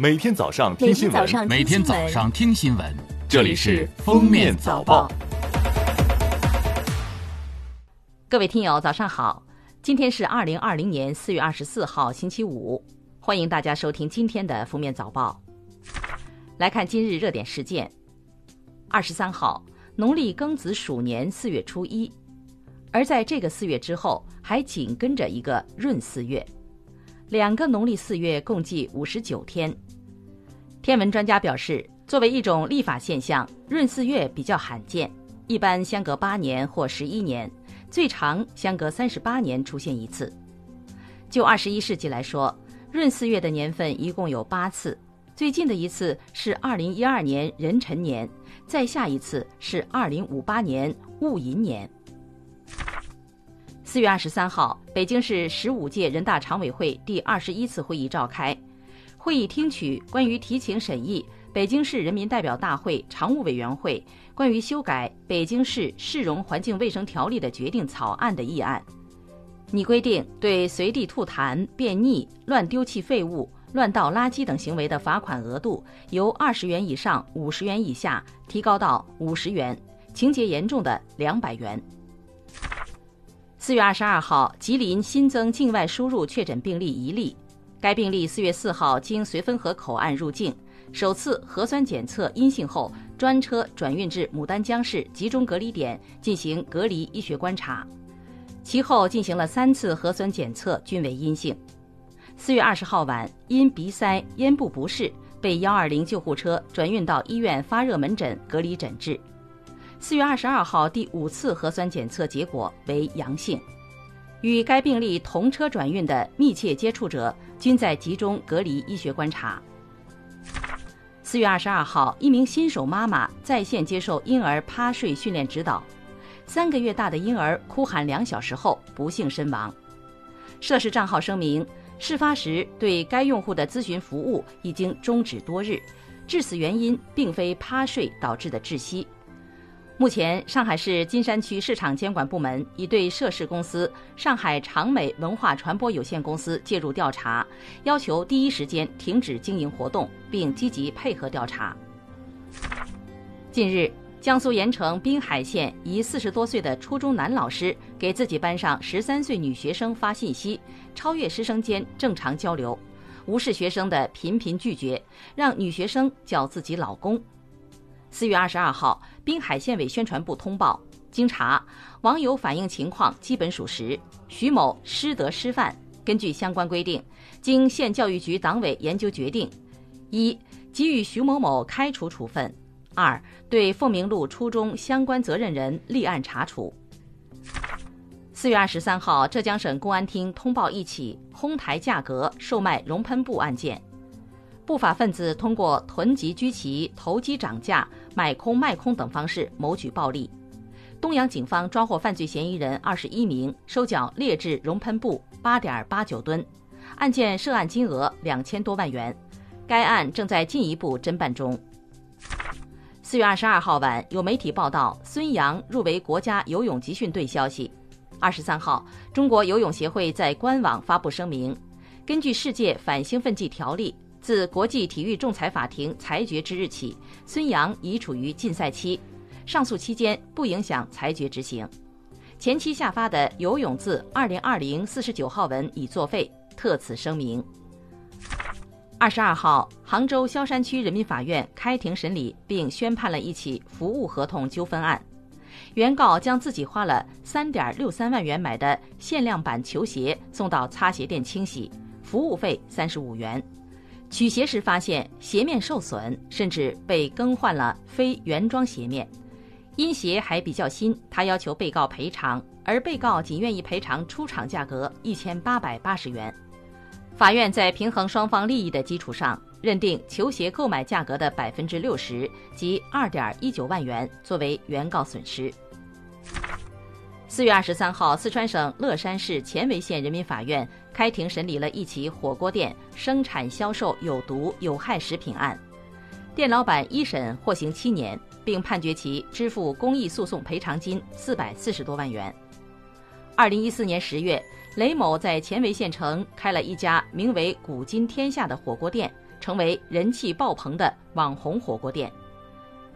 每天早上听新闻，每天早上听新闻，这里是《封面早报》。各位听友，早上好！今天是二零二零年四月二十四号，星期五。欢迎大家收听今天的《封面早报》。来看今日热点事件：二十三号，农历庚子鼠年四月初一，而在这个四月之后，还紧跟着一个闰四月。两个农历四月共计五十九天。天文专家表示，作为一种历法现象，闰四月比较罕见，一般相隔八年或十一年，最长相隔三十八年出现一次。就二十一世纪来说，闰四月的年份一共有八次，最近的一次是二零一二年壬辰年，再下一次是二零五八年戊寅年。四月二十三号，北京市十五届人大常委会第二十一次会议召开，会议听取关于提请审议北京市人民代表大会常务委员会关于修改《北京市市容环境卫生条例》的决定草案的议案，拟规定对随地吐痰、便溺、乱丢弃废物、乱倒垃圾等行为的罚款额度由二十元以上五十元以下提高到五十元，情节严重的两百元。四月二十二号，吉林新增境外输入确诊病例一例，该病例四月四号经绥芬河口岸入境，首次核酸检测阴性后，专车转运至牡丹江市集中隔离点进行隔离医学观察，其后进行了三次核酸检测均为阴性。四月二十号晚，因鼻塞、咽部不适，被幺二零救护车转运到医院发热门诊隔离诊治。四月二十二号，第五次核酸检测结果为阳性，与该病例同车转运的密切接触者均在集中隔离医学观察。四月二十二号，一名新手妈妈在线接受婴儿趴睡训练指导，三个月大的婴儿哭喊两小时后不幸身亡。涉事账号声明，事发时对该用户的咨询服务已经终止多日，致死原因并非趴睡导致的窒息。目前，上海市金山区市场监管部门已对涉事公司上海长美文化传播有限公司介入调查，要求第一时间停止经营活动，并积极配合调查。近日，江苏盐城滨海县一四十多岁的初中男老师给自己班上十三岁女学生发信息，超越师生间正常交流，无视学生的频频拒绝，让女学生叫自己老公。四月二十二号，滨海县委宣传部通报，经查，网友反映情况基本属实，徐某师德师范。根据相关规定，经县教育局党委研究决定：一、给予徐某某开除处分；二、对凤鸣路初中相关责任人立案查处。四月二十三号，浙江省公安厅通报一起哄抬价格售卖熔喷布案件。不法分子通过囤积居奇、投机涨价、买空卖空等方式谋取暴利。东阳警方抓获犯罪嫌疑人二十一名，收缴劣质熔喷布八点八九吨，案件涉案金额两千多万元。该案正在进一步侦办中。四月二十二号晚，有媒体报道孙杨入围国家游泳集训队消息。二十三号，中国游泳协会在官网发布声明，根据世界反兴奋剂条例。自国际体育仲裁法庭裁决之日起，孙杨已处于禁赛期，上诉期间不影响裁决执行。前期下发的游泳字二零二零四十九号文已作废，特此声明。二十二号，杭州萧山区人民法院开庭审理并宣判了一起服务合同纠纷案，原告将自己花了三点六三万元买的限量版球鞋送到擦鞋店清洗，服务费三十五元。取鞋时发现鞋面受损，甚至被更换了非原装鞋面。因鞋还比较新，他要求被告赔偿，而被告仅愿意赔偿出厂价格一千八百八十元。法院在平衡双方利益的基础上，认定球鞋购买价格的百分之六十，即二点一九万元作为原告损失。四月二十三号，四川省乐山市犍为县人民法院开庭审理了一起火锅店生产销售有毒有害食品案，店老板一审获刑七年，并判决其支付公益诉讼赔偿金四百四十多万元。二零一四年十月，雷某在犍为县城开了一家名为“古今天下”的火锅店，成为人气爆棚的网红火锅店。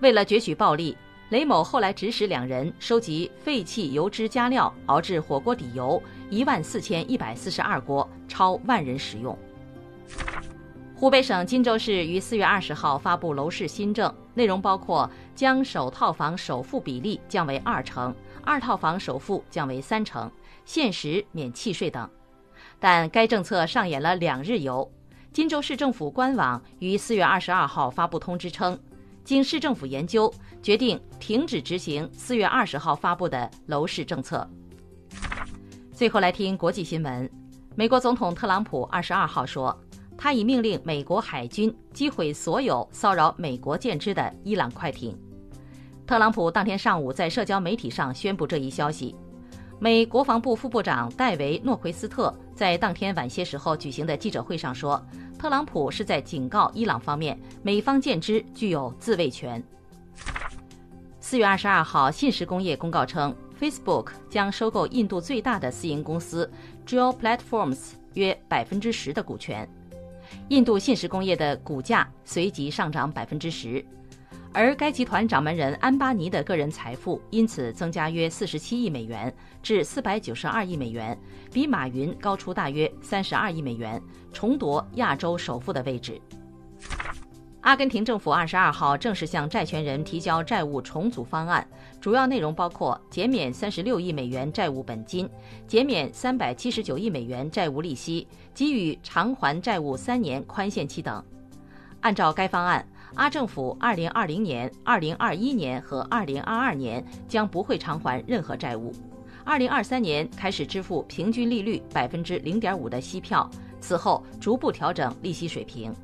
为了攫取暴利，雷某后来指使两人收集废弃油脂加料，熬制火锅底油一万四千一百四十二锅，超万人食用。湖北省荆州市于四月二十号发布楼市新政，内容包括将首套房首付比例降为二成，二套房首付降为三成，限时免契税等。但该政策上演了两日游。荆州市政府官网于四月二十二号发布通知称，经市政府研究，决定停止执行四月二十号发布的楼市政策。最后来听国际新闻，美国总统特朗普二十二号说。他已命令美国海军击毁所有骚扰美国舰只的伊朗快艇。特朗普当天上午在社交媒体上宣布这一消息。美国防部副部长戴维·诺奎斯特在当天晚些时候举行的记者会上说，特朗普是在警告伊朗方面，美方舰只具有自卫权。四月二十二号，信实工业公告称，Facebook 将收购印度最大的私营公司 Jio Platforms 约百分之十的股权。印度信实工业的股价随即上涨百分之十，而该集团掌门人安巴尼的个人财富因此增加约四十七亿美元，至四百九十二亿美元，比马云高出大约三十二亿美元，重夺亚洲首富的位置。阿根廷政府二十二号正式向债权人提交债务重组方案，主要内容包括减免三十六亿美元债务本金，减免三百七十九亿美元债务利息，给予偿还债务三年宽限期等。按照该方案，阿政府二零二零年、二零二一年和二零二二年将不会偿还任何债务，二零二三年开始支付平均利率百分之零点五的息票，此后逐步调整利息水平。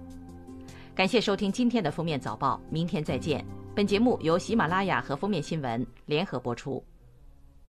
感谢收听今天的封面早报，明天再见。本节目由喜马拉雅和封面新闻联合播出。